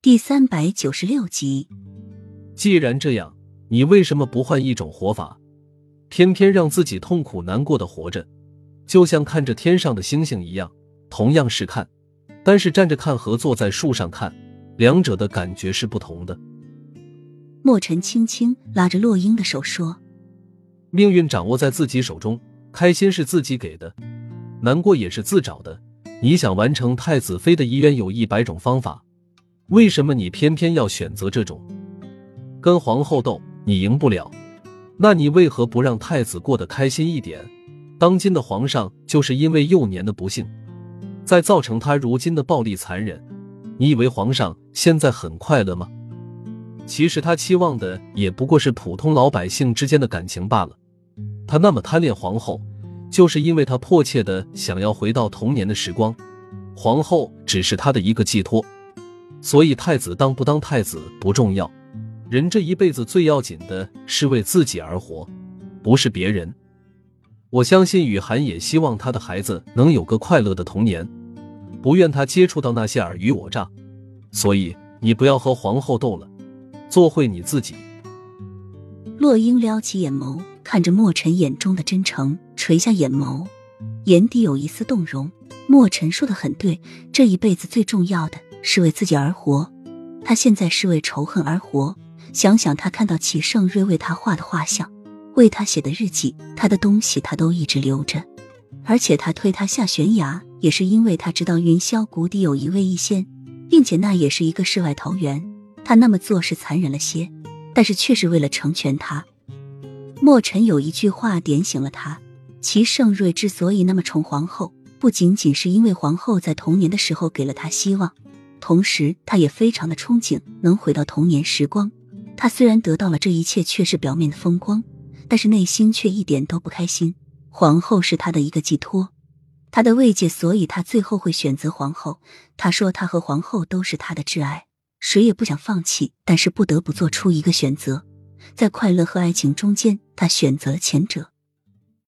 第三百九十六集。既然这样，你为什么不换一种活法，偏偏让自己痛苦难过的活着？就像看着天上的星星一样，同样是看，但是站着看和坐在树上看，两者的感觉是不同的。莫尘轻轻拉着洛英的手说：“命运掌握在自己手中，开心是自己给的，难过也是自找的。你想完成太子妃的遗愿，有一百种方法，为什么你偏偏要选择这种？跟皇后斗，你赢不了，那你为何不让太子过得开心一点？”当今的皇上就是因为幼年的不幸，再造成他如今的暴力残忍。你以为皇上现在很快乐吗？其实他期望的也不过是普通老百姓之间的感情罢了。他那么贪恋皇后，就是因为他迫切的想要回到童年的时光。皇后只是他的一个寄托，所以太子当不当太子不重要。人这一辈子最要紧的是为自己而活，不是别人。我相信雨涵也希望他的孩子能有个快乐的童年，不愿他接触到那些尔虞我诈。所以你不要和皇后斗了，做回你自己。洛英撩起眼眸，看着墨尘眼中的真诚，垂下眼眸，眼底有一丝动容。墨尘说的很对，这一辈子最重要的是为自己而活。他现在是为仇恨而活。想想他看到齐盛瑞为他画的画像。为他写的日记，他的东西他都一直留着，而且他推他下悬崖，也是因为他知道云霄谷底有一位异仙，并且那也是一个世外桃源。他那么做是残忍了些，但是却是为了成全他。墨尘有一句话点醒了他：齐盛瑞之所以那么宠皇后，不仅仅是因为皇后在童年的时候给了他希望，同时他也非常的憧憬能回到童年时光。他虽然得到了这一切，却是表面的风光。但是内心却一点都不开心。皇后是他的一个寄托，他的慰藉，所以他最后会选择皇后。他说他和皇后都是他的挚爱，谁也不想放弃，但是不得不做出一个选择，在快乐和爱情中间，他选择了前者。